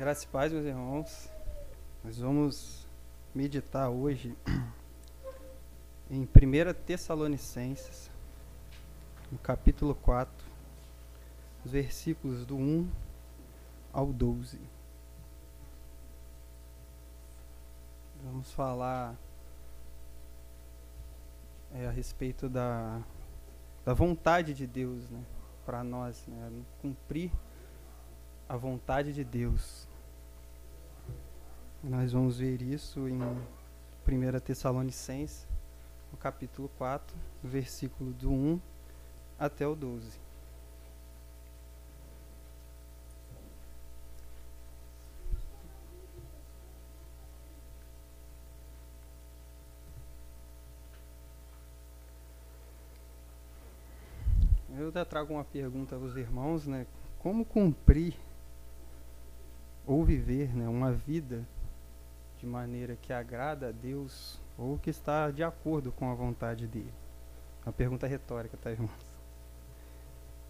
Graças e paz, meus irmãos. Nós vamos meditar hoje em 1 Tessalonicenses, no capítulo 4, os versículos do 1 ao 12. Vamos falar é, a respeito da, da vontade de Deus né, para nós, né, cumprir a vontade de Deus. Nós vamos ver isso em 1 Tessalonicenses, no capítulo 4, versículo do 1 até o 12. Eu até trago uma pergunta aos irmãos, né? Como cumprir ou viver né, uma vida de maneira que agrada a Deus ou que está de acordo com a vontade dele? Uma pergunta retórica, tá, irmãos?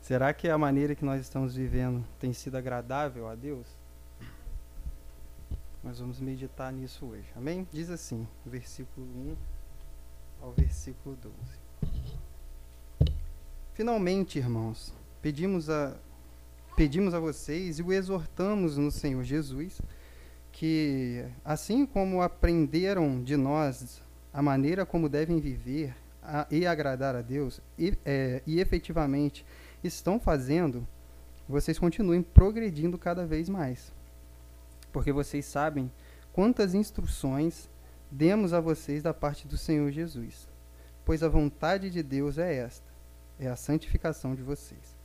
Será que a maneira que nós estamos vivendo tem sido agradável a Deus? Nós vamos meditar nisso hoje. Amém? Diz assim, versículo 1 ao versículo 12. Finalmente, irmãos, pedimos a pedimos a vocês e o exortamos no Senhor Jesus que, assim como aprenderam de nós a maneira como devem viver a, e agradar a Deus, e, é, e efetivamente estão fazendo, vocês continuem progredindo cada vez mais. Porque vocês sabem quantas instruções demos a vocês da parte do Senhor Jesus. Pois a vontade de Deus é esta: é a santificação de vocês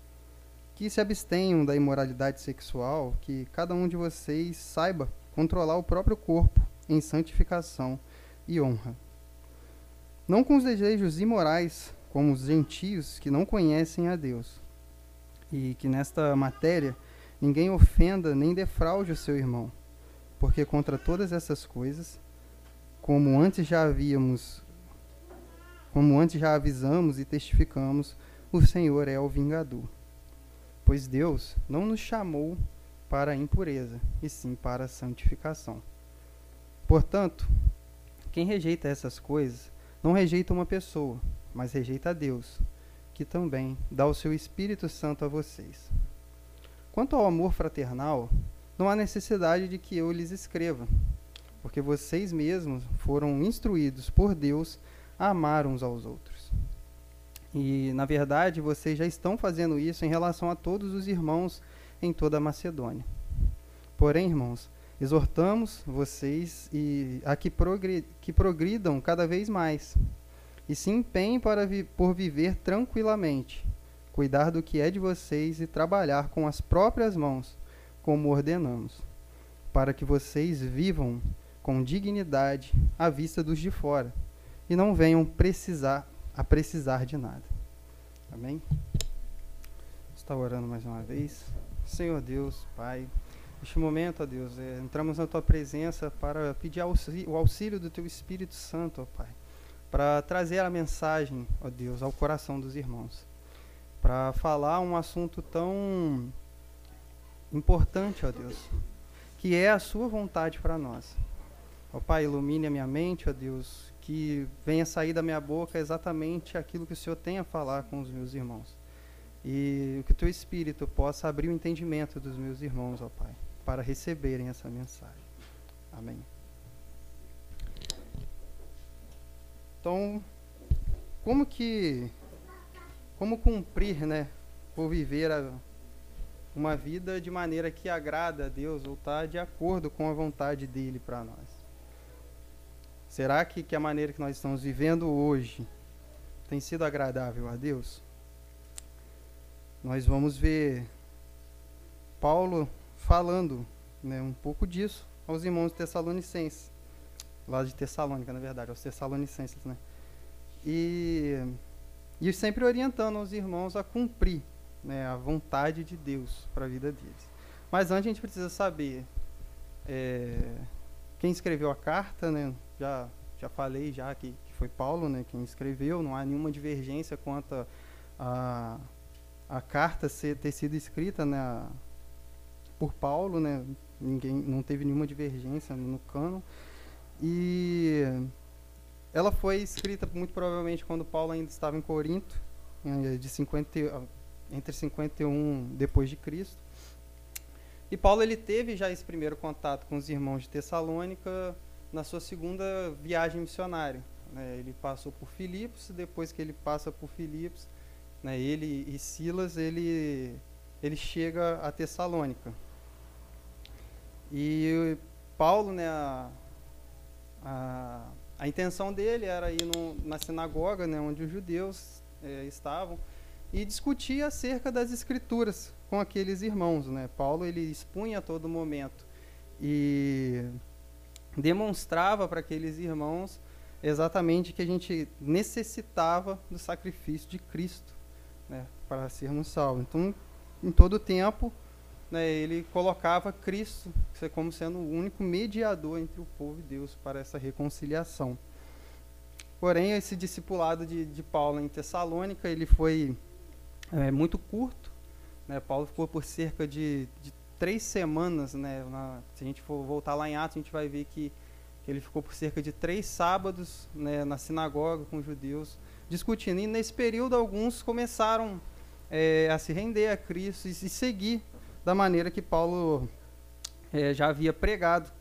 que se abstenham da imoralidade sexual, que cada um de vocês saiba controlar o próprio corpo em santificação e honra. Não com os desejos imorais, como os gentios que não conhecem a Deus. E que nesta matéria ninguém ofenda nem defraude o seu irmão, porque contra todas essas coisas, como antes já havíamos, como antes já avisamos e testificamos, o Senhor é o vingador pois Deus não nos chamou para a impureza, e sim para a santificação. Portanto, quem rejeita essas coisas não rejeita uma pessoa, mas rejeita a Deus, que também dá o seu Espírito Santo a vocês. Quanto ao amor fraternal, não há necessidade de que eu lhes escreva, porque vocês mesmos foram instruídos por Deus a amar uns aos outros. E, na verdade, vocês já estão fazendo isso em relação a todos os irmãos em toda a Macedônia. Porém, irmãos, exortamos vocês e a que, progri que progridam cada vez mais e se empenhem para vi por viver tranquilamente, cuidar do que é de vocês e trabalhar com as próprias mãos, como ordenamos, para que vocês vivam com dignidade à vista dos de fora e não venham precisar a precisar de nada. Amém? Está orando mais uma vez. Senhor Deus, Pai, neste momento, ó Deus, é, entramos na Tua presença para pedir auxílio, o auxílio do Teu Espírito Santo, ó Pai, para trazer a mensagem, ó Deus, ao coração dos irmãos, para falar um assunto tão importante, ó Deus, que é a Sua vontade para nós. Ó Pai, ilumine a minha mente, ó Deus, que venha sair da minha boca exatamente aquilo que o Senhor tem a falar com os meus irmãos. E que o teu Espírito possa abrir o entendimento dos meus irmãos, ó Pai, para receberem essa mensagem. Amém. Então, como que como cumprir, né, ou viver a, uma vida de maneira que agrada a Deus ou está de acordo com a vontade dele para nós? Será que, que a maneira que nós estamos vivendo hoje tem sido agradável a Deus? Nós vamos ver Paulo falando né, um pouco disso aos irmãos tessalonicenses, lá de Tessalônica, na verdade, aos tessalonicenses, né? E, e sempre orientando os irmãos a cumprir né, a vontade de Deus para a vida deles. Mas antes a gente precisa saber é, quem escreveu a carta, né? Já, já falei já que, que foi Paulo, né? Quem escreveu. Não há nenhuma divergência quanto a, a carta ser, ter sido escrita, né? Por Paulo, né? ninguém não teve nenhuma divergência no cano. E ela foi escrita muito provavelmente quando Paulo ainda estava em Corinto, de 50, entre 51 depois de Cristo. E Paulo ele teve já esse primeiro contato com os irmãos de Tessalônica na sua segunda viagem missionária. Né? Ele passou por Filipos, depois que ele passa por Filipos, né, ele e Silas, ele, ele chega a Tessalônica. E Paulo, né, a, a, a intenção dele era ir no, na sinagoga, né, onde os judeus é, estavam, e discutir acerca das escrituras com aqueles irmãos. Né? Paulo ele expunha a todo momento e demonstrava para aqueles irmãos exatamente que a gente necessitava do sacrifício de Cristo né, para sermos salvos. Então, em todo tempo, né, ele colocava Cristo como sendo o único mediador entre o povo e Deus para essa reconciliação. Porém, esse discipulado de, de Paulo em Tessalônica, ele foi é, muito curto. Né? Paulo ficou por cerca de, de três semanas. Né? Na, se a gente for voltar lá em Atos, a gente vai ver que ele ficou por cerca de três sábados né, na sinagoga com os judeus, discutindo. E nesse período, alguns começaram é, a se render a Cristo e se seguir da maneira que Paulo é, já havia pregado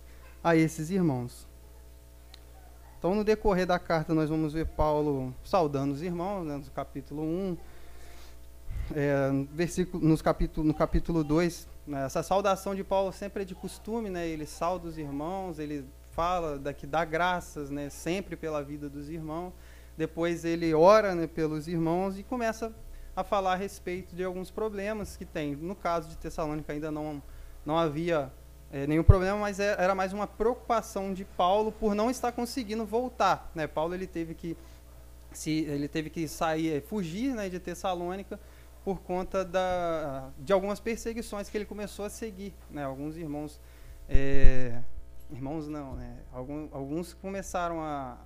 a esses irmãos. Então, no decorrer da carta, nós vamos ver Paulo saudando os irmãos, né, no capítulo 1, é, versículo, nos capítulo, no capítulo 2. Né, essa saudação de Paulo sempre é de costume, né, ele sauda os irmãos, ele fala daqui dá graças, né, sempre pela vida dos irmãos. Depois ele ora né, pelos irmãos e começa a falar a respeito de alguns problemas que tem. No caso de Tessalônica ainda não não havia é, nenhum problema, mas é, era mais uma preocupação de Paulo por não estar conseguindo voltar. Né? Paulo ele teve que se ele teve que sair, fugir né, de Tessalônica por conta da, de algumas perseguições que ele começou a seguir. Né? Alguns irmãos é, irmãos não, né? Alguns, alguns começaram a,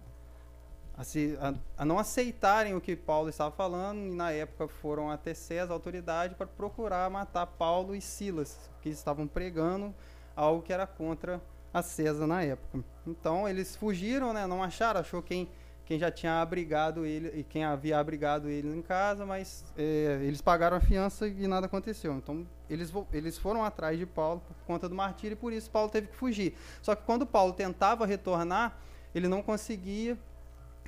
a, se, a, a, não aceitarem o que Paulo estava falando e na época foram até César, a autoridade, para procurar matar Paulo e Silas, que estavam pregando algo que era contra a César na época. Então eles fugiram, né? Não acharam, achou quem quem já tinha abrigado ele e quem havia abrigado ele em casa, mas é, eles pagaram a fiança e nada aconteceu. Então eles, eles foram atrás de Paulo por conta do martírio e por isso Paulo teve que fugir. Só que quando Paulo tentava retornar, ele não conseguia.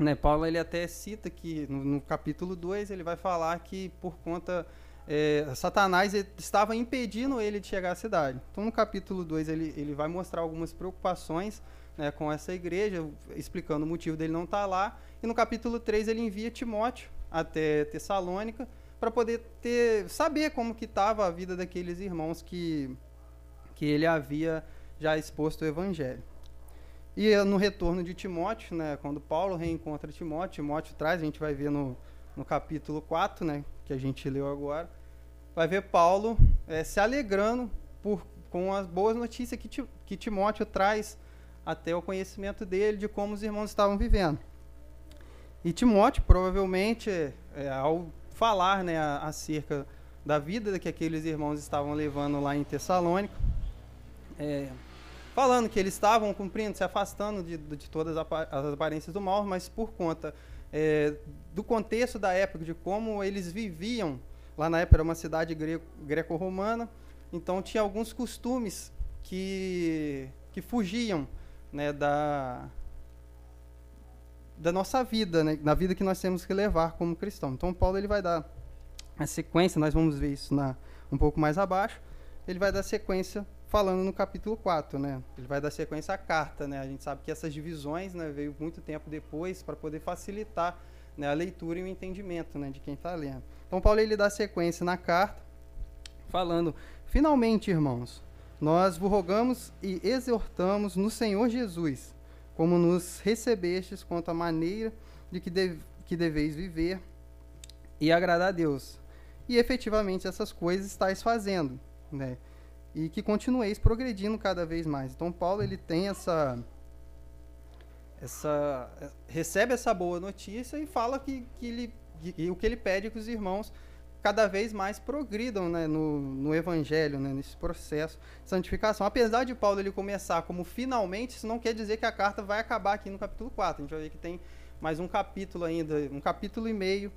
Né? Paulo ele até cita que no, no capítulo 2 ele vai falar que por conta é, Satanás estava impedindo ele de chegar à cidade. Então no capítulo 2 ele, ele vai mostrar algumas preocupações né, com essa igreja, explicando o motivo dele não estar tá lá. E no capítulo 3 ele envia Timóteo até Tessalônica para poder ter saber como que estava a vida daqueles irmãos que que ele havia já exposto o evangelho. E no retorno de Timóteo, né, quando Paulo reencontra Timóteo, Timóteo traz, a gente vai ver no, no capítulo 4, né, que a gente leu agora, vai ver Paulo é, se alegrando por, com as boas notícias que, que Timóteo traz até o conhecimento dele de como os irmãos estavam vivendo. E Timóteo, provavelmente, é, ao falar né, acerca da vida que aqueles irmãos estavam levando lá em Tessalônica, é, falando que eles estavam cumprindo, se afastando de, de todas as aparências do mal, mas por conta é, do contexto da época, de como eles viviam, lá na época era uma cidade greco-romana, então tinha alguns costumes que, que fugiam né, da, da nossa vida, né, na vida que nós temos que levar como cristão. Então, Paulo ele vai dar a sequência, nós vamos ver isso na, um pouco mais abaixo, ele vai dar sequência falando no capítulo 4, né? Ele vai dar sequência à carta, né? A gente sabe que essas divisões, né, veio muito tempo depois para poder facilitar né, a leitura e o entendimento, né, de quem está lendo. Então Paulo ele dá sequência na carta, falando: finalmente, irmãos, nós vos rogamos e exortamos no Senhor Jesus, como nos recebestes quanto à maneira de que, deve, que deveis viver e agradar a Deus. E efetivamente essas coisas estáis fazendo, né? E que continueis progredindo cada vez mais. Então Paulo ele tem essa essa recebe essa boa notícia e fala que, que ele que, o que ele pede é que os irmãos cada vez mais progridam né, no, no evangelho, né, nesse processo de santificação. Apesar de Paulo ele começar como finalmente, isso não quer dizer que a carta vai acabar aqui no capítulo 4. A gente vai ver que tem mais um capítulo ainda, um capítulo e meio,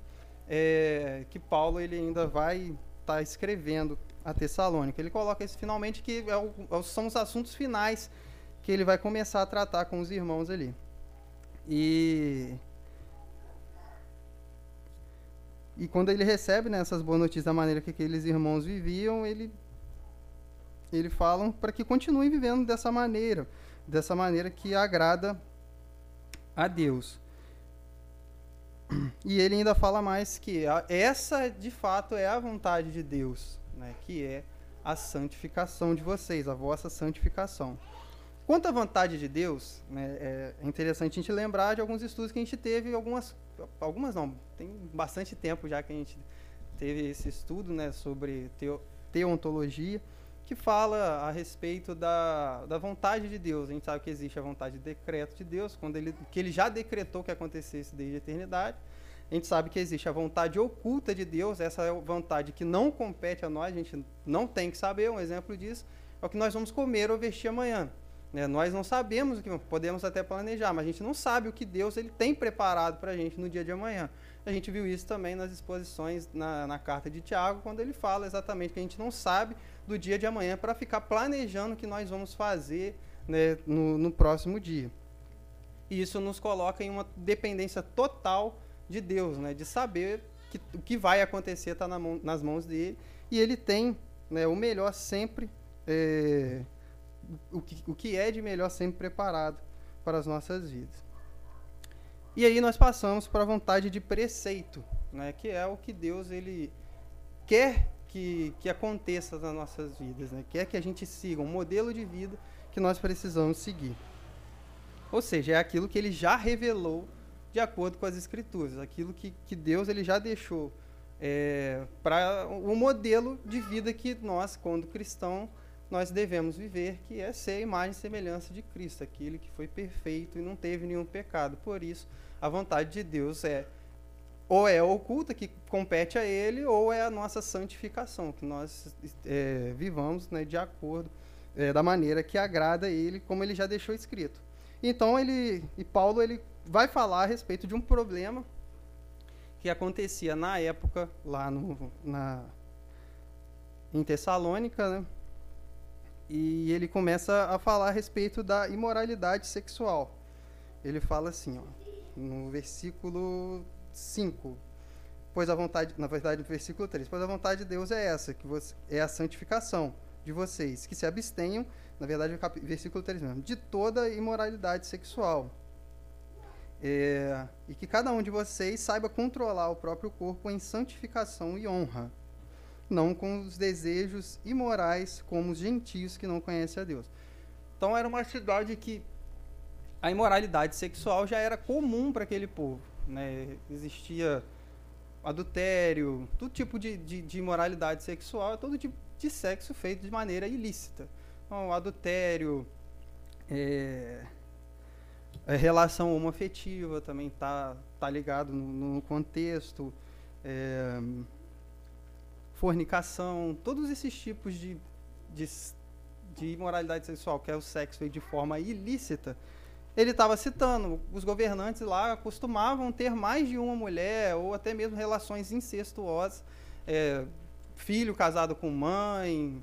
é, que Paulo ele ainda vai estar tá escrevendo a Tessalônica. Ele coloca esse finalmente que é o, é são os assuntos finais que ele vai começar a tratar com os irmãos ali. E e quando ele recebe né, essas boas notícias da maneira que aqueles irmãos viviam, ele ele falam para que continuem vivendo dessa maneira, dessa maneira que agrada a Deus. E ele ainda fala mais que essa de fato é a vontade de Deus, né, que é a santificação de vocês, a vossa santificação. Quanto à vontade de Deus, né, é interessante a gente lembrar de alguns estudos que a gente teve, algumas, algumas não, tem bastante tempo já que a gente teve esse estudo né, sobre teo, teontologia, que fala a respeito da, da vontade de Deus. A gente sabe que existe a vontade de decreto de Deus, quando ele, que ele já decretou que acontecesse desde a eternidade. A gente sabe que existe a vontade oculta de Deus, essa é vontade que não compete a nós, a gente não tem que saber. Um exemplo disso é o que nós vamos comer ou vestir amanhã. Né? Nós não sabemos o que podemos até planejar, mas a gente não sabe o que Deus ele tem preparado para a gente no dia de amanhã. A gente viu isso também nas exposições na, na carta de Tiago, quando ele fala exatamente que a gente não sabe do dia de amanhã para ficar planejando o que nós vamos fazer né, no, no próximo dia. E isso nos coloca em uma dependência total de Deus, né, de saber que o que vai acontecer está na mão, nas mãos dele e ele tem né, o melhor sempre é, o que, o que é de melhor sempre preparado para as nossas vidas. E aí nós passamos para a vontade de preceito, né, que é o que Deus ele quer que, que aconteça nas nossas vidas, né, quer que a gente siga um modelo de vida que nós precisamos seguir. Ou seja, é aquilo que ele já revelou de acordo com as escrituras, aquilo que, que Deus ele já deixou é, para o um modelo de vida que nós, quando cristãos, nós devemos viver, que é ser a imagem e semelhança de Cristo, aquele que foi perfeito e não teve nenhum pecado. Por isso, a vontade de Deus é ou é oculta, que compete a Ele, ou é a nossa santificação, que nós é, vivamos né, de acordo é, da maneira que agrada a Ele, como Ele já deixou escrito. Então, ele e Paulo ele vai falar a respeito de um problema que acontecia na época lá no, na, em Tessalônica, né? e ele começa a falar a respeito da imoralidade sexual. Ele fala assim, ó, no versículo 5. Pois a vontade, na verdade, no versículo 3, pois a vontade de Deus é essa, que você, é a santificação de vocês, que se abstenham, na verdade, versículo 3 mesmo, de toda imoralidade sexual. É, e que cada um de vocês saiba controlar o próprio corpo em santificação e honra não com os desejos imorais como os gentios que não conhecem a Deus. Então era uma cidade que a imoralidade sexual já era comum para aquele povo. Né? Existia adultério, todo tipo de, de, de, imoralidade sexual, todo tipo de sexo feito de maneira ilícita. Então, adultério, é, a relação homoafetiva também está tá ligado no, no contexto. É, fornicação, todos esses tipos de, de, de imoralidade sexual, que é o sexo feito de forma ilícita, ele estava citando, os governantes lá costumavam ter mais de uma mulher, ou até mesmo relações incestuosas, é, filho casado com mãe,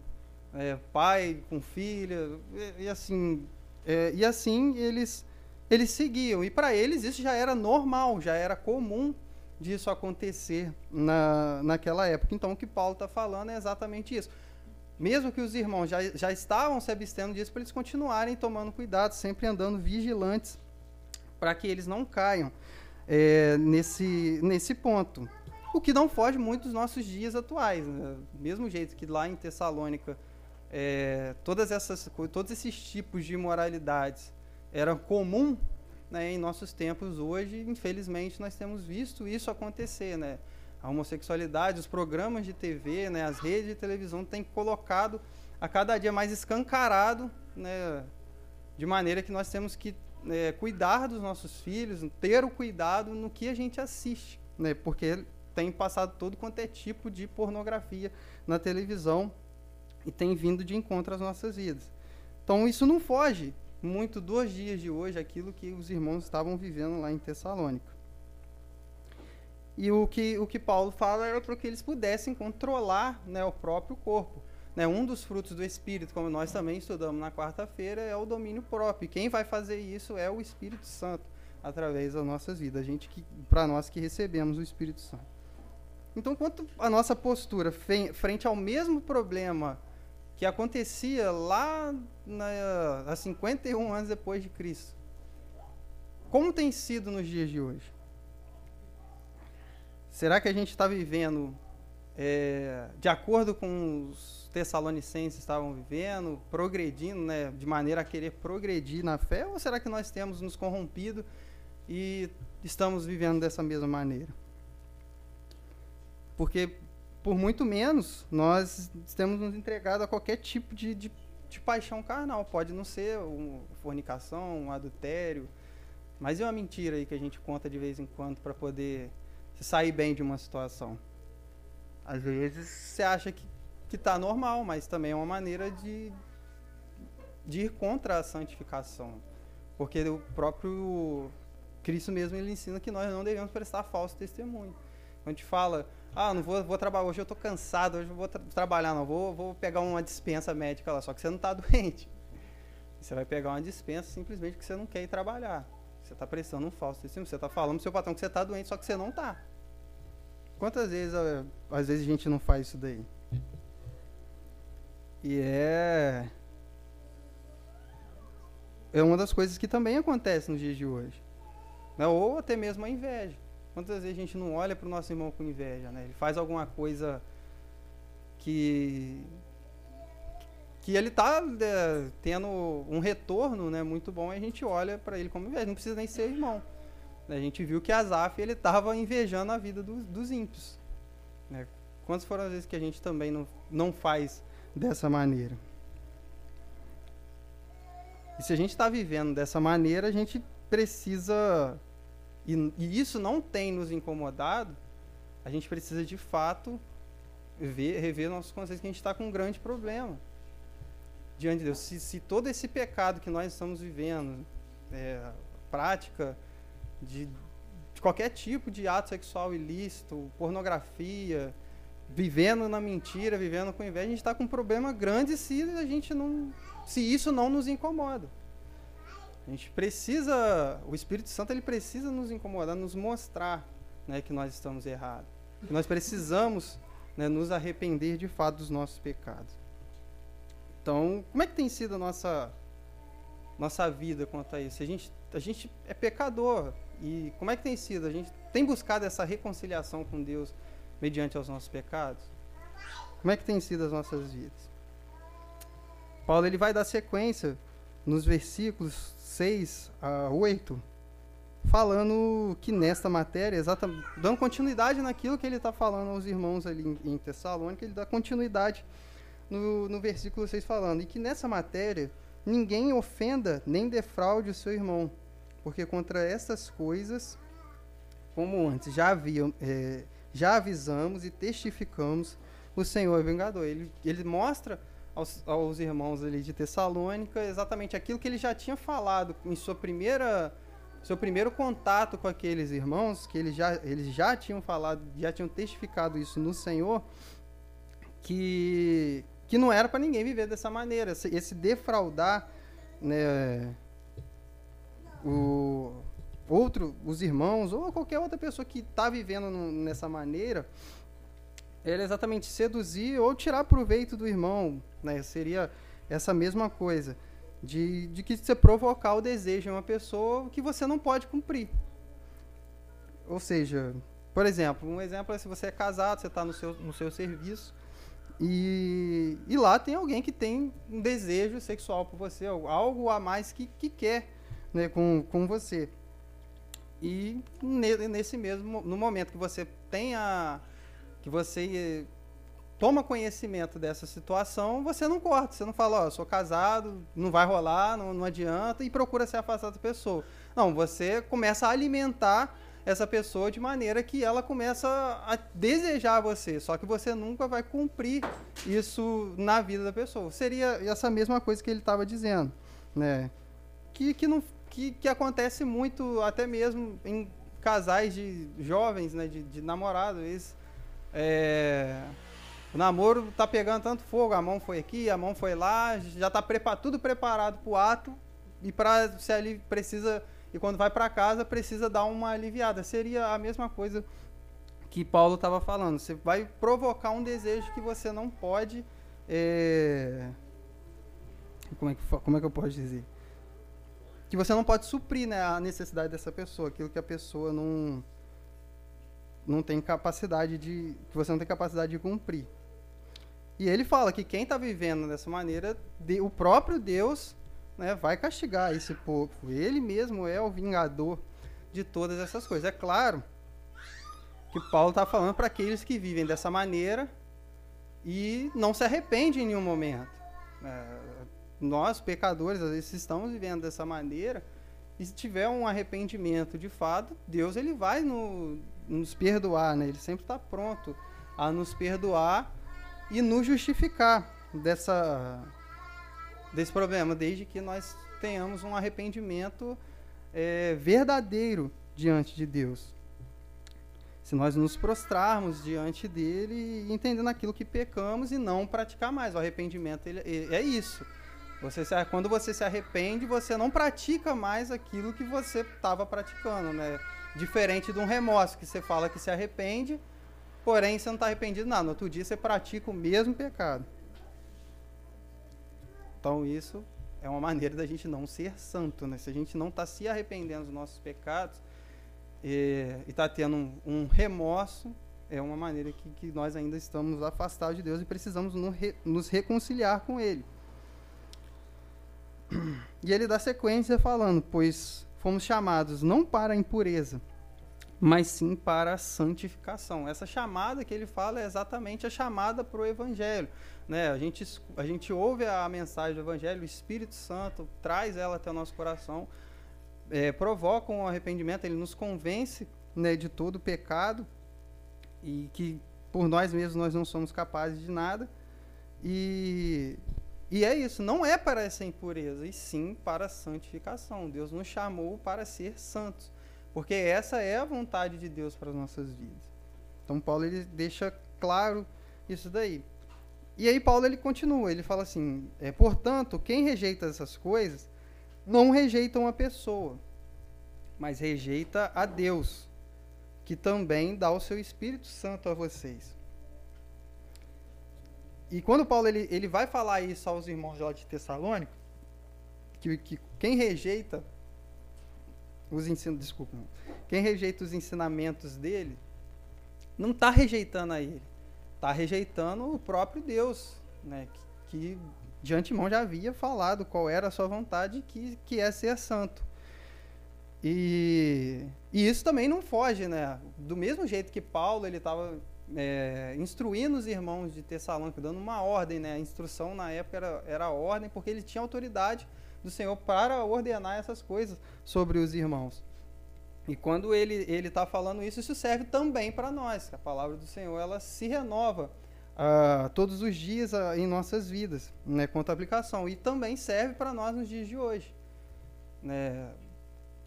é, pai com filha, e, e assim, é, e assim eles, eles seguiam. E para eles isso já era normal, já era comum disso acontecer na, naquela época. Então, o que Paulo está falando é exatamente isso. Mesmo que os irmãos já, já estavam se abstendo disso, para eles continuarem tomando cuidado, sempre andando vigilantes, para que eles não caiam é, nesse, nesse ponto. O que não foge muito dos nossos dias atuais. Né? Mesmo jeito que lá em Tessalônica, é, todas essas, todos esses tipos de imoralidades eram comum né, em nossos tempos hoje, infelizmente, nós temos visto isso acontecer, né? A homossexualidade, os programas de TV, né, as redes de televisão têm colocado a cada dia mais escancarado, né, de maneira que nós temos que é, cuidar dos nossos filhos, ter o cuidado no que a gente assiste, né, porque tem passado todo quanto é tipo de pornografia na televisão e tem vindo de encontro às nossas vidas. Então isso não foge muito dos dias de hoje, aquilo que os irmãos estavam vivendo lá em Tessalônica. E o que, o que Paulo fala era para que eles pudessem controlar né, o próprio corpo. Né, um dos frutos do Espírito, como nós também estudamos na quarta-feira, é o domínio próprio. Quem vai fazer isso é o Espírito Santo, através das nossas vidas. A gente que, para nós que recebemos o Espírito Santo. Então, quanto a nossa postura frente ao mesmo problema que acontecia lá na, há 51 anos depois de Cristo, como tem sido nos dias de hoje? Será que a gente está vivendo é, de acordo com os tessalonicenses estavam vivendo, progredindo, né, de maneira a querer progredir na fé, ou será que nós temos nos corrompido e estamos vivendo dessa mesma maneira? Porque, por muito menos, nós temos nos entregado a qualquer tipo de, de, de paixão carnal. Pode não ser uma fornicação, um adultério, mas é uma mentira aí que a gente conta de vez em quando para poder sair bem de uma situação. Às vezes você acha que que está normal, mas também é uma maneira de, de ir contra a santificação. Porque o próprio Cristo mesmo ele ensina que nós não devemos prestar falso testemunho. Quando a gente fala, ah, não vou, vou trabalhar, hoje eu estou cansado, hoje eu vou tra trabalhar, não, vou, vou pegar uma dispensa médica lá, só que você não está doente. Você vai pegar uma dispensa simplesmente porque você não quer ir trabalhar. Você está prestando um falso testemunho, você está falando pro seu patrão que você está doente, só que você não está. Quantas vezes, às vezes a gente não faz isso daí? E é. É uma das coisas que também acontece nos dias de hoje. Né? Ou até mesmo a inveja. Quantas vezes a gente não olha para o nosso irmão com inveja? Né? Ele faz alguma coisa que. que ele está é, tendo um retorno né, muito bom e a gente olha para ele como inveja. Não precisa nem ser irmão. A gente viu que Azaf ele estava invejando a vida do, dos ímpios. Né? Quantas foram as vezes que a gente também não, não faz dessa maneira. E se a gente está vivendo dessa maneira, a gente precisa, e, e, isso não tem nos incomodado, a gente precisa de fato ver, rever nossos conceitos, que a gente está com um grande problema diante de Deus. Se, se todo esse pecado que nós estamos vivendo, é, prática de, de qualquer tipo de ato sexual ilícito, pornografia, vivendo na mentira, vivendo com inveja, a gente está com um problema grande se a gente não, se isso não nos incomoda. A gente precisa, o Espírito Santo ele precisa nos incomodar, nos mostrar, né, que nós estamos errados, que nós precisamos, né, nos arrepender de fato dos nossos pecados. Então, como é que tem sido a nossa nossa vida quanto a isso? A gente a gente é pecador e como é que tem sido? A gente tem buscado essa reconciliação com Deus mediante aos nossos pecados? Como é que tem sido as nossas vidas? Paulo ele vai dar sequência nos versículos 6 a 8, falando que nesta matéria, exatamente, dando continuidade naquilo que ele está falando aos irmãos ali em, em Tessalônica, ele dá continuidade no, no versículo 6 falando, e que nessa matéria ninguém ofenda nem defraude o seu irmão, porque contra essas coisas, como antes já haviam, é, já avisamos e testificamos o Senhor é vingador. Ele, ele mostra aos, aos irmãos ali de Tessalônica exatamente aquilo que ele já tinha falado em sua primeira seu primeiro contato com aqueles irmãos, que eles já, eles já tinham falado, já tinham testificado isso no Senhor, que, que não era para ninguém viver dessa maneira. Esse, esse defraudar né, o, outro, os irmãos, ou qualquer outra pessoa que está vivendo nessa maneira, era exatamente seduzir ou tirar proveito do irmão. Né? Seria essa mesma coisa. De, de que você provocar o desejo em uma pessoa que você não pode cumprir. Ou seja, por exemplo, um exemplo é se você é casado, você está no seu, no seu serviço, e, e lá tem alguém que tem um desejo sexual por você, algo a mais que, que quer né, com, com você. E nesse mesmo, no momento que você tem a, que você toma conhecimento dessa situação, você não corta, você não fala, ó, oh, sou casado, não vai rolar, não, não adianta, e procura se afastar da pessoa. Não, você começa a alimentar essa pessoa de maneira que ela começa a desejar você, só que você nunca vai cumprir isso na vida da pessoa. Seria essa mesma coisa que ele estava dizendo, né? Que, que, não, que, que acontece muito até mesmo em casais de jovens, né? De, de namorados, eles, é, o namoro tá pegando tanto fogo, a mão foi aqui, a mão foi lá, já tá tudo preparado para o ato e para se ali precisa e quando vai para casa precisa dar uma aliviada. Seria a mesma coisa que Paulo estava falando. Você vai provocar um desejo que você não pode. É... Como, é que, como é que eu posso dizer? Que você não pode suprir né, a necessidade dessa pessoa, aquilo que a pessoa não, não tem capacidade de. que você não tem capacidade de cumprir. E ele fala que quem está vivendo dessa maneira, de, o próprio Deus né, vai castigar esse povo. Ele mesmo é o vingador de todas essas coisas. É claro que Paulo está falando para aqueles que vivem dessa maneira e não se arrependem em nenhum momento. É, nós, pecadores, às vezes estamos vivendo dessa maneira e se tiver um arrependimento de fato, Deus ele vai no, nos perdoar, né? Ele sempre está pronto a nos perdoar e nos justificar dessa desse problema, desde que nós tenhamos um arrependimento é, verdadeiro diante de Deus. Se nós nos prostrarmos diante dele, entendendo aquilo que pecamos e não praticar mais. O arrependimento ele, é isso. Você se, quando você se arrepende, você não pratica mais aquilo que você estava praticando, né? Diferente de um remorso, que você fala que se arrepende, porém você não está arrependido nada. No outro dia você pratica o mesmo pecado. Então isso é uma maneira da gente não ser santo, né? Se a gente não está se arrependendo dos nossos pecados e está tendo um, um, remorso, é uma maneira que, que, nós ainda estamos afastados de Deus e precisamos no re, nos reconciliar com Ele. E ele dá sequência falando, pois fomos chamados não para a impureza, mas sim para a santificação. Essa chamada que ele fala é exatamente a chamada para o Evangelho. Né? A, gente, a gente ouve a mensagem do Evangelho, o Espírito Santo traz ela até o nosso coração, é, provoca um arrependimento, ele nos convence né, de todo o pecado e que por nós mesmos nós não somos capazes de nada. E, e é isso, não é para essa impureza, e sim para a santificação. Deus nos chamou para ser santos. Porque essa é a vontade de Deus para as nossas vidas. Então Paulo ele deixa claro isso daí. E aí Paulo ele continua, ele fala assim: é, portanto, quem rejeita essas coisas não rejeita uma pessoa, mas rejeita a Deus, que também dá o seu Espírito Santo a vocês. E quando Paulo ele, ele vai falar isso aos irmãos lá de Tessalônica, que, que quem rejeita os ensinos, desculpa, não. quem rejeita os ensinamentos dele, não está rejeitando a ele, está rejeitando o próprio Deus, né, que, que, de antemão já havia falado qual era a sua vontade, que, que é ser santo. E, e isso também não foge, né? Do mesmo jeito que Paulo ele estava é, instruindo os irmãos de Tessalônica, dando uma ordem, né? A instrução na época era, era a ordem, porque ele tinha autoridade do Senhor para ordenar essas coisas sobre os irmãos. E quando ele ele está falando isso, isso serve também para nós. A palavra do Senhor ela se renova uh, todos os dias uh, em nossas vidas, né, quanto à aplicação. E também serve para nós nos dias de hoje. Né?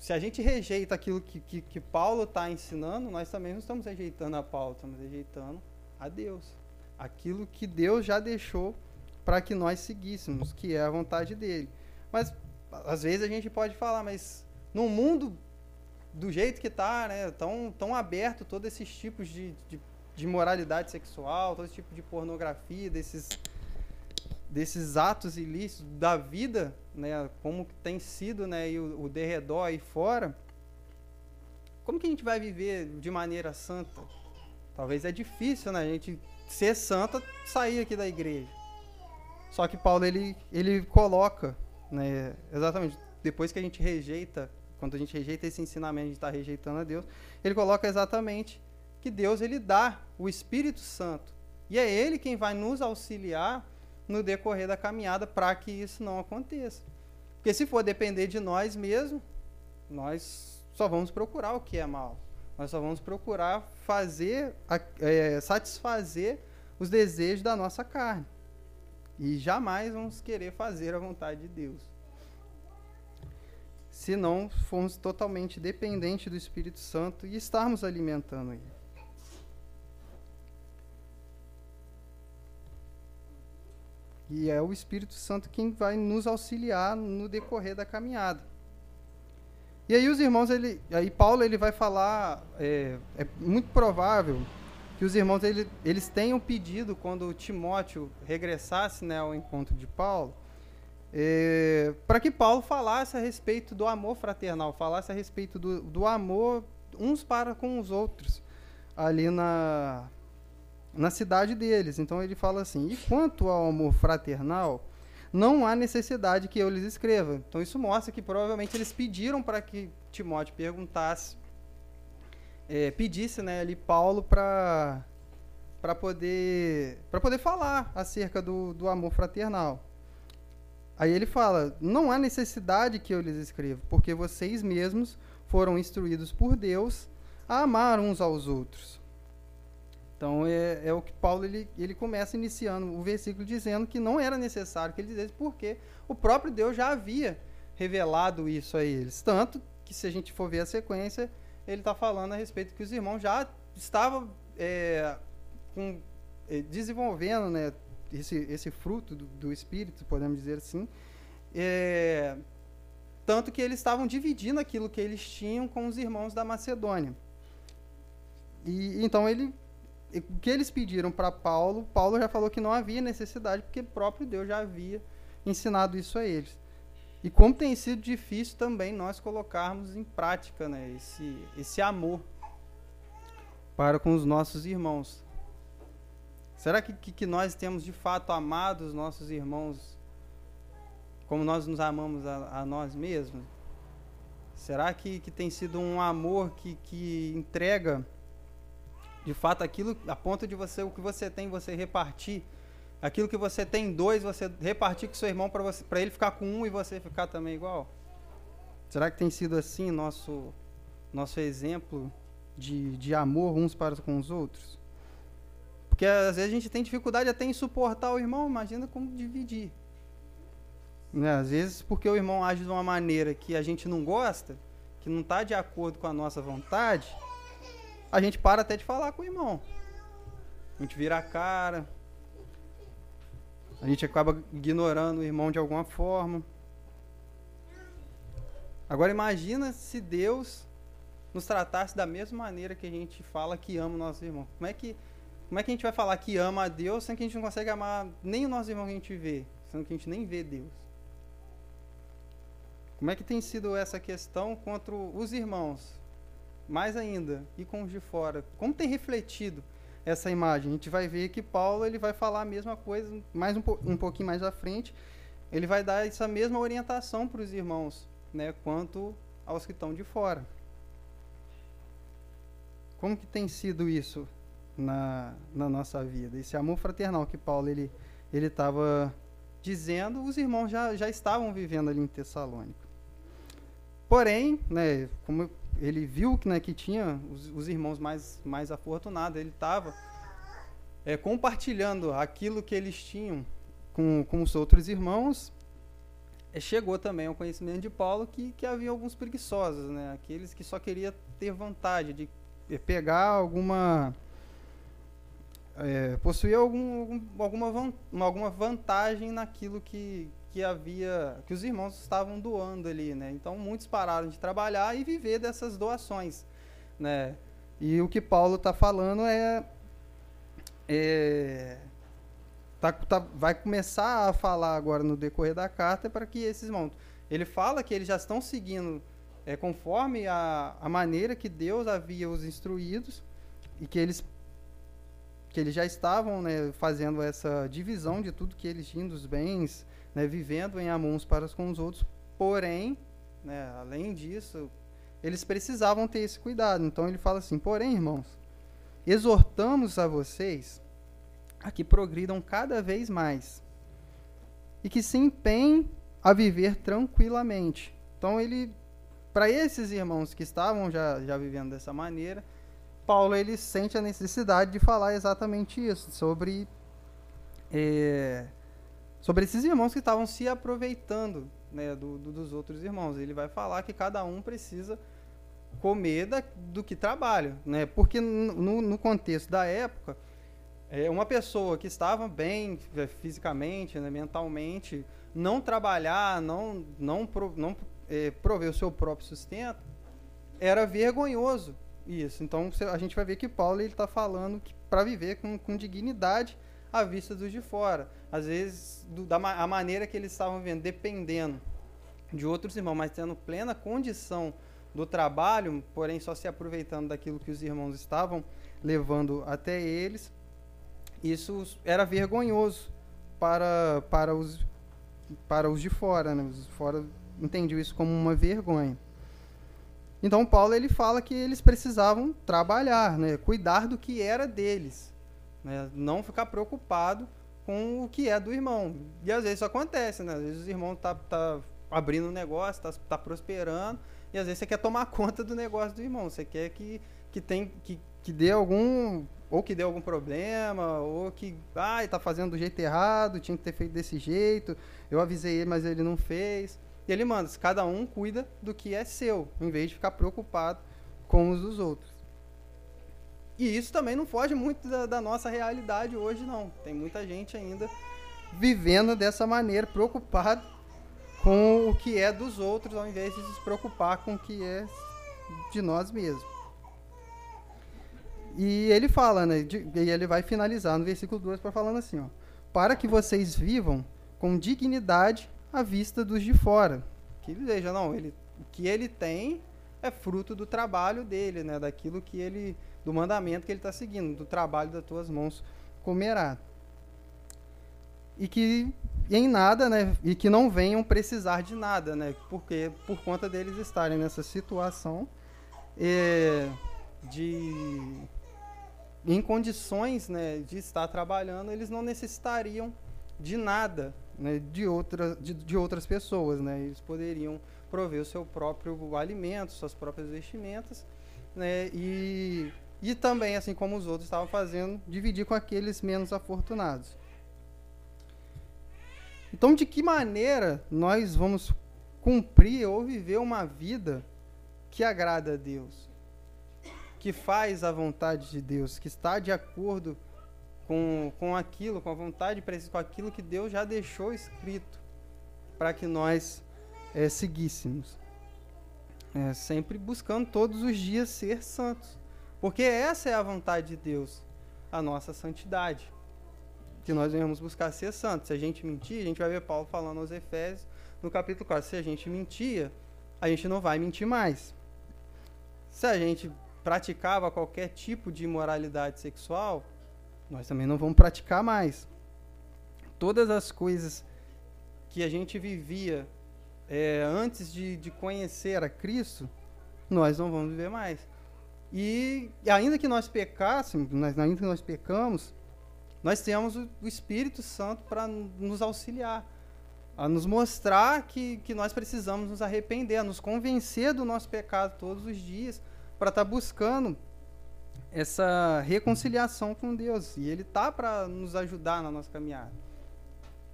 Se a gente rejeita aquilo que, que, que Paulo está ensinando, nós também não estamos rejeitando a Paulo, estamos rejeitando a Deus. Aquilo que Deus já deixou para que nós seguíssemos, que é a vontade dele. Mas às vezes a gente pode falar, mas no mundo do jeito que está, né, tão, tão aberto todos esses tipos de, de, de, moralidade sexual, todo esse tipo de pornografia, desses, desses atos ilícitos da vida, né, como tem sido né, e o, o derredor aí fora, como que a gente vai viver de maneira santa? Talvez é difícil, né, a gente ser santa, sair aqui da igreja. Só que Paulo ele, ele coloca né? Exatamente. Depois que a gente rejeita, quando a gente rejeita esse ensinamento, a gente está rejeitando a Deus. Ele coloca exatamente que Deus ele dá o Espírito Santo. E é Ele quem vai nos auxiliar no decorrer da caminhada para que isso não aconteça. Porque se for depender de nós mesmos, nós só vamos procurar o que é mal. Nós só vamos procurar fazer, é, satisfazer os desejos da nossa carne. E jamais vamos querer fazer a vontade de Deus. Se não formos totalmente dependentes do Espírito Santo e estarmos alimentando Ele. E é o Espírito Santo quem vai nos auxiliar no decorrer da caminhada. E aí os irmãos, ele, aí Paulo ele vai falar, é, é muito provável que os irmãos ele, eles tenham pedido quando Timóteo regressasse né, ao encontro de Paulo, é, para que Paulo falasse a respeito do amor fraternal, falasse a respeito do, do amor uns para com os outros ali na, na cidade deles. Então ele fala assim: e quanto ao amor fraternal, não há necessidade que eu lhes escreva. Então isso mostra que provavelmente eles pediram para que Timóteo perguntasse, é, pedisse né, ali Paulo para para poder para poder falar acerca do, do amor fraternal. Aí ele fala: não há necessidade que eu lhes escreva, porque vocês mesmos foram instruídos por Deus a amar uns aos outros. Então é, é o que Paulo ele, ele começa iniciando o versículo dizendo que não era necessário que ele dissesse, porque o próprio Deus já havia revelado isso a eles. Tanto que, se a gente for ver a sequência, ele está falando a respeito que os irmãos já estavam é, com, é, desenvolvendo né, esse, esse fruto do, do Espírito, podemos dizer assim. É, tanto que eles estavam dividindo aquilo que eles tinham com os irmãos da Macedônia. E então ele o que eles pediram para Paulo, Paulo já falou que não havia necessidade, porque próprio Deus já havia ensinado isso a eles. E como tem sido difícil também nós colocarmos em prática né, esse, esse amor para com os nossos irmãos. Será que, que, que nós temos de fato amado os nossos irmãos como nós nos amamos a, a nós mesmos? Será que, que tem sido um amor que, que entrega de fato aquilo a ponto de você o que você tem você repartir. Aquilo que você tem dois você repartir com seu irmão para você para ele ficar com um e você ficar também igual. Será que tem sido assim nosso nosso exemplo de, de amor uns para com os outros? Porque às vezes a gente tem dificuldade até em suportar o irmão imagina como dividir. Né? às vezes porque o irmão age de uma maneira que a gente não gosta que não está de acordo com a nossa vontade a gente para até de falar com o irmão. A gente vira a cara. A gente acaba ignorando o irmão de alguma forma. Agora imagina se Deus nos tratasse da mesma maneira que a gente fala que ama o nosso irmão. Como é que, como é que a gente vai falar que ama a Deus sendo que a gente não consegue amar nem o nosso irmão que a gente vê, sendo que a gente nem vê Deus? Como é que tem sido essa questão contra os irmãos? Mais ainda, e com os de fora. Como tem refletido essa imagem? A gente vai ver que Paulo ele vai falar a mesma coisa, mais um, um pouquinho mais à frente, ele vai dar essa mesma orientação para os irmãos, né, quanto aos que estão de fora. Como que tem sido isso na, na nossa vida? Esse amor fraternal que Paulo ele ele estava dizendo, os irmãos já, já estavam vivendo ali em Tessalônica. Porém, né, como ele viu né, que tinha os, os irmãos mais, mais afortunados, ele estava é, compartilhando aquilo que eles tinham com, com os outros irmãos. É, chegou também ao conhecimento de Paulo que, que havia alguns preguiçosos, né, aqueles que só queriam ter vontade de é, pegar alguma. É, possuir algum, algum, alguma, alguma vantagem naquilo que, que havia que os irmãos estavam doando ali, né? Então muitos pararam de trabalhar e viver dessas doações, né? E o que Paulo está falando é, é tá, tá, vai começar a falar agora no decorrer da carta para que esses irmãos, ele fala que eles já estão seguindo é, conforme a, a maneira que Deus havia os instruídos e que eles que eles já estavam né, fazendo essa divisão de tudo que eles tinham dos bens né, vivendo em amor para com os outros, porém, né, além disso, eles precisavam ter esse cuidado. Então ele fala assim: porém, irmãos, exortamos a vocês a que progridam cada vez mais e que se empenhem a viver tranquilamente. Então ele para esses irmãos que estavam já, já vivendo dessa maneira, Paulo ele sente a necessidade de falar exatamente isso, sobre, é, sobre esses irmãos que estavam se aproveitando né, do, do, dos outros irmãos. Ele vai falar que cada um precisa comer da, do que trabalha, né? porque no, no contexto da época, é, uma pessoa que estava bem é, fisicamente, né, mentalmente, não trabalhar, não, não, não é, prover o seu próprio sustento, era vergonhoso isso. Então a gente vai ver que Paulo ele está falando que para viver com, com dignidade à vista dos de fora. Às vezes, do, da a maneira que eles estavam vivendo, dependendo de outros irmãos, mas tendo plena condição do trabalho, porém só se aproveitando daquilo que os irmãos estavam levando até eles, isso era vergonhoso para, para, os, para os de fora. Né? Os de fora entendiam isso como uma vergonha. Então Paulo ele fala que eles precisavam trabalhar, né? cuidar do que era deles, né? não ficar preocupado com o que é do irmão. E às vezes isso acontece, né? às vezes os irmãos tá, tá abrindo um negócio, tá, tá prosperando, e às vezes você quer tomar conta do negócio do irmão, você quer que, que, tem, que, que dê algum ou que deu algum problema, ou que, ele tá fazendo do jeito errado, tinha que ter feito desse jeito, eu avisei ele, mas ele não fez. E ele manda, cada um cuida do que é seu, em vez de ficar preocupado com os dos outros. E isso também não foge muito da, da nossa realidade hoje, não. Tem muita gente ainda vivendo dessa maneira, preocupado com o que é dos outros, ao invés de se preocupar com o que é de nós mesmos. E ele fala, né? De, e ele vai finalizar no versículo 2 para falando assim, ó. Para que vocês vivam com dignidade à vista dos de fora. Que ele veja, não, ele, o que ele tem é fruto do trabalho dele, né? Daquilo que ele, do mandamento que ele está seguindo, do trabalho das tuas mãos comerá. E que em nada, né? E que não venham precisar de nada, né? Porque por conta deles estarem nessa situação é, de em condições né, de estar trabalhando, eles não necessitariam de nada né, de, outra, de, de, outras pessoas. Né? Eles poderiam prover o seu próprio alimento, suas próprias vestimentas, né, e, e também, assim como os outros estavam fazendo, dividir com aqueles menos afortunados. Então, de que maneira nós vamos cumprir ou viver uma vida que agrada a Deus? que faz a vontade de Deus, que está de acordo com, com aquilo, com a vontade com aquilo que Deus já deixou escrito para que nós é, seguíssemos. É, sempre buscando todos os dias ser santos. Porque essa é a vontade de Deus, a nossa santidade. Que nós venhamos buscar ser santos. Se a gente mentir, a gente vai ver Paulo falando aos Efésios, no capítulo 4, se a gente mentia, a gente não vai mentir mais. Se a gente praticava qualquer tipo de imoralidade sexual, nós também não vamos praticar mais. Todas as coisas que a gente vivia é, antes de, de conhecer a Cristo, nós não vamos viver mais. E ainda que nós pecássemos, ainda que nós pecamos, nós temos o, o Espírito Santo para nos auxiliar, a nos mostrar que, que nós precisamos nos arrepender, a nos convencer do nosso pecado todos os dias, para estar tá buscando essa reconciliação com Deus. E Ele tá para nos ajudar na nossa caminhada.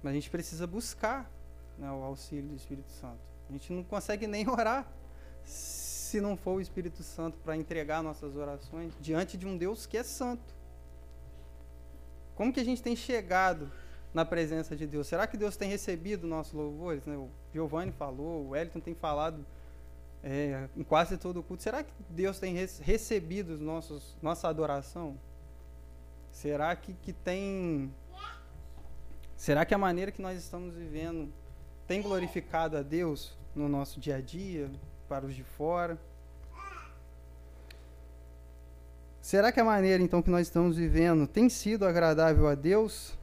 Mas a gente precisa buscar né, o auxílio do Espírito Santo. A gente não consegue nem orar se não for o Espírito Santo para entregar nossas orações diante de um Deus que é santo. Como que a gente tem chegado na presença de Deus? Será que Deus tem recebido nossos louvores? Né? O Giovanni falou, o Wellington tem falado é, em quase todo o culto. Será que Deus tem recebido nossos, nossa adoração? Será que, que tem. Será que a maneira que nós estamos vivendo tem glorificado a Deus no nosso dia a dia, para os de fora? Será que a maneira então que nós estamos vivendo tem sido agradável a Deus?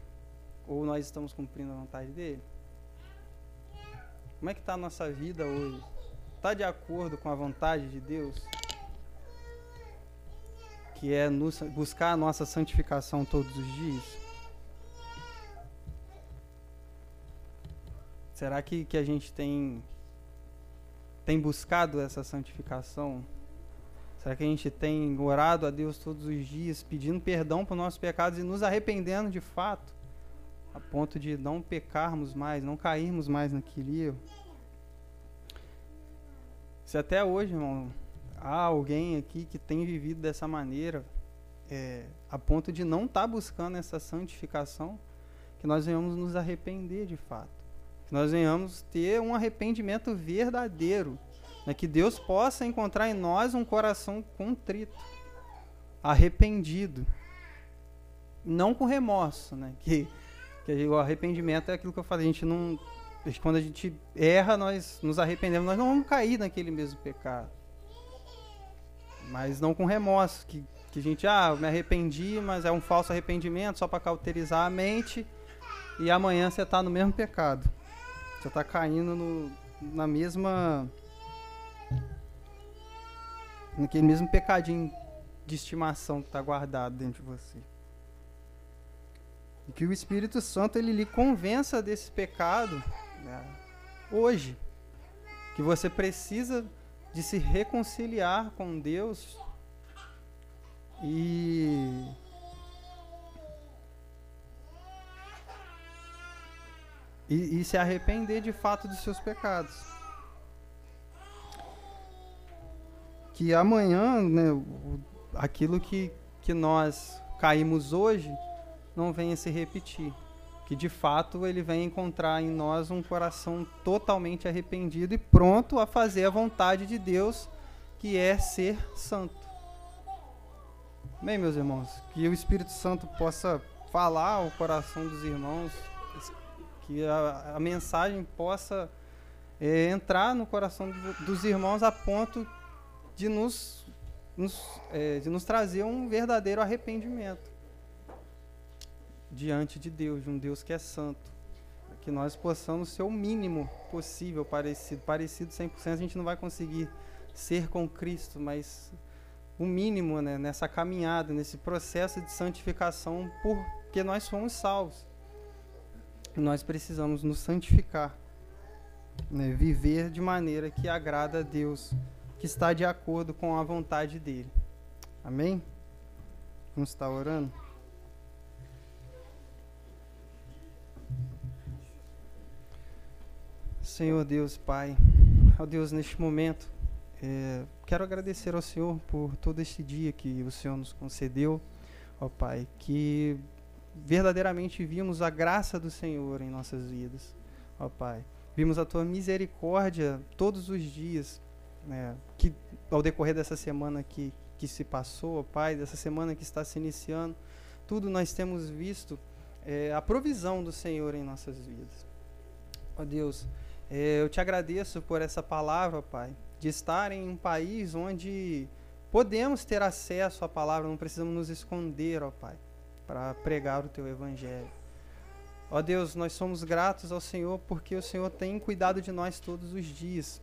Ou nós estamos cumprindo a vontade dele? Como é que está a nossa vida hoje? está de acordo com a vontade de Deus, que é nos, buscar a nossa santificação todos os dias? Será que, que a gente tem tem buscado essa santificação? Será que a gente tem orado a Deus todos os dias, pedindo perdão por nossos pecados e nos arrependendo de fato, a ponto de não pecarmos mais, não cairmos mais naquele erro? Se até hoje, irmão, há alguém aqui que tem vivido dessa maneira, é, a ponto de não estar tá buscando essa santificação, que nós venhamos nos arrepender de fato. Que nós venhamos ter um arrependimento verdadeiro. Né? Que Deus possa encontrar em nós um coração contrito, arrependido. Não com remorso, né? Que, que o arrependimento é aquilo que eu falei, a gente não. Quando a gente erra, nós nos arrependemos, nós não vamos cair naquele mesmo pecado. Mas não com remorso, que, que a gente, ah, me arrependi, mas é um falso arrependimento só para cauterizar a mente e amanhã você está no mesmo pecado. Você está caindo no, na mesma. naquele mesmo pecadinho de estimação que está guardado dentro de você. E que o Espírito Santo ele lhe convença desse pecado né, hoje. Que você precisa de se reconciliar com Deus e e, e se arrepender de fato dos seus pecados. Que amanhã, né, aquilo que, que nós caímos hoje não venha se repetir. Que de fato ele venha encontrar em nós um coração totalmente arrependido e pronto a fazer a vontade de Deus, que é ser santo. Bem, meus irmãos, que o Espírito Santo possa falar ao coração dos irmãos que a, a mensagem possa é, entrar no coração do, dos irmãos a ponto de nos, nos é, de nos trazer um verdadeiro arrependimento diante de Deus, de um Deus que é santo. Que nós possamos ser o mínimo possível parecido. Parecido 100% a gente não vai conseguir ser com Cristo, mas o mínimo né, nessa caminhada, nesse processo de santificação, porque nós somos salvos nós precisamos nos santificar, né? viver de maneira que agrada a Deus, que está de acordo com a vontade dele. Amém? Vamos estar orando? Senhor Deus, Pai, ó Deus, neste momento, é, quero agradecer ao Senhor por todo este dia que o Senhor nos concedeu, ó Pai, que verdadeiramente vimos a graça do Senhor em nossas vidas, ó Pai. Vimos a tua misericórdia todos os dias, né, que ao decorrer dessa semana que, que se passou, ó Pai, dessa semana que está se iniciando, tudo nós temos visto é, a provisão do Senhor em nossas vidas. Ó Deus, é, eu te agradeço por essa palavra, Pai, de estar em um país onde podemos ter acesso à palavra, não precisamos nos esconder, ó Pai para pregar o teu evangelho. Ó Deus, nós somos gratos ao Senhor porque o Senhor tem cuidado de nós todos os dias.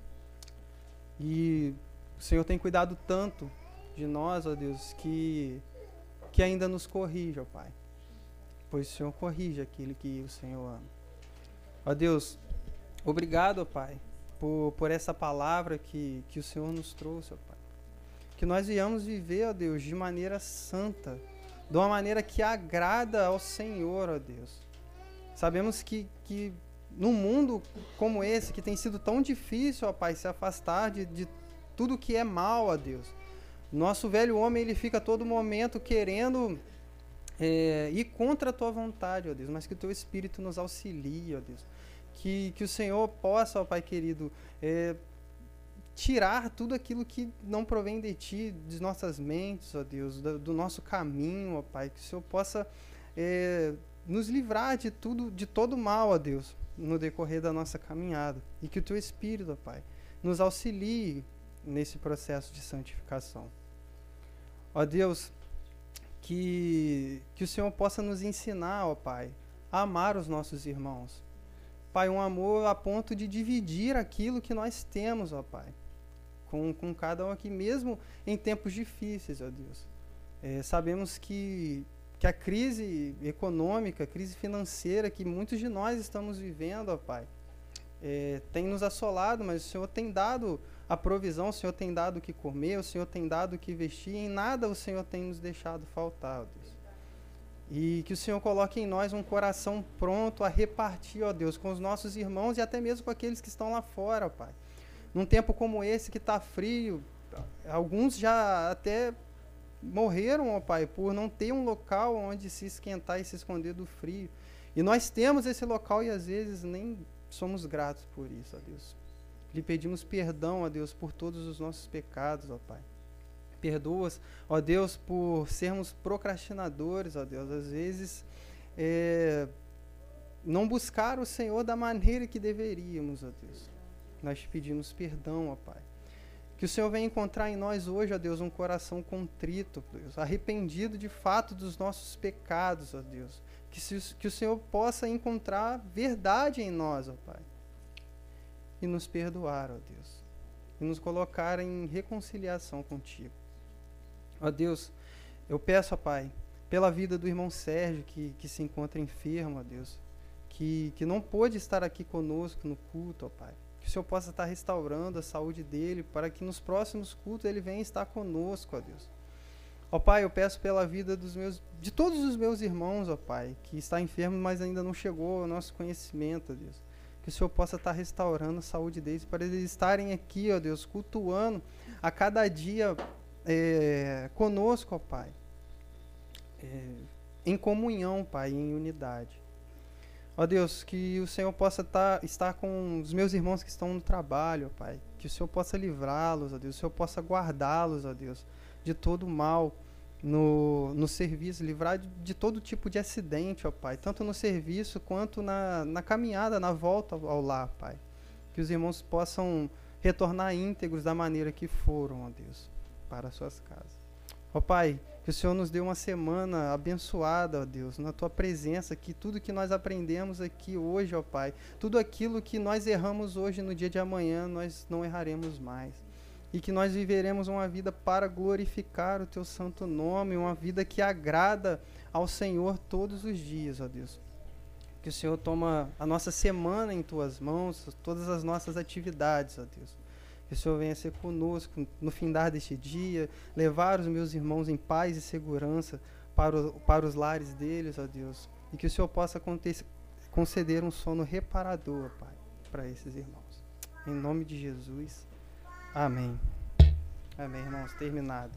E o Senhor tem cuidado tanto de nós, ó Deus, que, que ainda nos corrige, ó Pai. Pois o Senhor corrige aquele que o Senhor ama. Ó Deus, obrigado, ó Pai, por, por essa palavra que, que o Senhor nos trouxe, ó Pai. Que nós viemos viver, ó Deus, de maneira santa de uma maneira que agrada ao Senhor, ó Deus. Sabemos que, que num mundo como esse, que tem sido tão difícil, ó Pai, se afastar de, de tudo que é mal, ó Deus. Nosso velho homem, ele fica a todo momento querendo é, ir contra a tua vontade, ó Deus, mas que o teu Espírito nos auxilie, ó Deus. Que, que o Senhor possa, ó Pai querido, é, tirar tudo aquilo que não provém de Ti, de nossas mentes, ó Deus, do, do nosso caminho, ó Pai, que o Senhor possa é, nos livrar de tudo, de todo mal, ó Deus, no decorrer da nossa caminhada, e que o Teu Espírito, ó Pai, nos auxilie nesse processo de santificação. Ó Deus, que, que o Senhor possa nos ensinar, ó Pai, a amar os nossos irmãos. Pai, um amor a ponto de dividir aquilo que nós temos, ó Pai com, com cada um aqui, mesmo em tempos difíceis, ó Deus. É, sabemos que, que a crise econômica, a crise financeira que muitos de nós estamos vivendo, ó Pai, é, tem nos assolado, mas o Senhor tem dado a provisão, o Senhor tem dado o que comer, o Senhor tem dado o que vestir, em nada o Senhor tem nos deixado faltar, ó Deus. E que o Senhor coloque em nós um coração pronto a repartir, ó Deus, com os nossos irmãos e até mesmo com aqueles que estão lá fora, ó Pai. Num tempo como esse que está frio, alguns já até morreram, ó Pai, por não ter um local onde se esquentar e se esconder do frio. E nós temos esse local e às vezes nem somos gratos por isso, ó Deus. Lhe pedimos perdão, ó Deus, por todos os nossos pecados, ó Pai. Perdoas, ó Deus, por sermos procrastinadores, ó Deus. Às vezes, é, não buscar o Senhor da maneira que deveríamos, ó Deus. Nós te pedimos perdão, ó Pai. Que o Senhor venha encontrar em nós hoje, ó Deus, um coração contrito, Deus, arrependido de fato dos nossos pecados, ó Deus. Que, se, que o Senhor possa encontrar verdade em nós, ó Pai. E nos perdoar, ó Deus. E nos colocar em reconciliação contigo. Ó Deus, eu peço, ó Pai, pela vida do irmão Sérgio, que, que se encontra enfermo, ó Deus. Que, que não pôde estar aqui conosco no culto, ó Pai que o Senhor possa estar restaurando a saúde dele, para que nos próximos cultos ele venha estar conosco, ó Deus. Ó Pai, eu peço pela vida dos meus, de todos os meus irmãos, ó Pai, que está enfermo, mas ainda não chegou ao nosso conhecimento, ó Deus. Que o Senhor possa estar restaurando a saúde deles, para eles estarem aqui, ó Deus, cultuando a cada dia é, conosco, ó Pai. É, em comunhão, Pai, em unidade. Ó Deus, que o Senhor possa tá, estar com os meus irmãos que estão no trabalho, Pai. Que o Senhor possa livrá-los, ó Deus. Que o Senhor possa guardá-los, ó Deus, de todo mal no, no serviço. Livrar de, de, todo tipo de acidente, ó Pai. Tanto no serviço quanto na, na caminhada, na volta ao, lar, Pai. Que os irmãos possam retornar íntegros da maneira que foram, ó Deus, para as suas casas. Ó Pai, que o Senhor nos dê uma semana abençoada, ó Deus, na tua presença, que tudo que nós aprendemos aqui hoje, ó Pai, tudo aquilo que nós erramos hoje no dia de amanhã, nós não erraremos mais. E que nós viveremos uma vida para glorificar o teu santo nome, uma vida que agrada ao Senhor todos os dias, ó Deus. Que o Senhor toma a nossa semana em tuas mãos, todas as nossas atividades, ó Deus que o Senhor venha ser conosco no findar deste dia, levar os meus irmãos em paz e segurança para, o, para os lares deles, ó Deus. E que o Senhor possa conceder um sono reparador, Pai, para esses irmãos. Em nome de Jesus. Amém. Amém, irmãos. Terminado.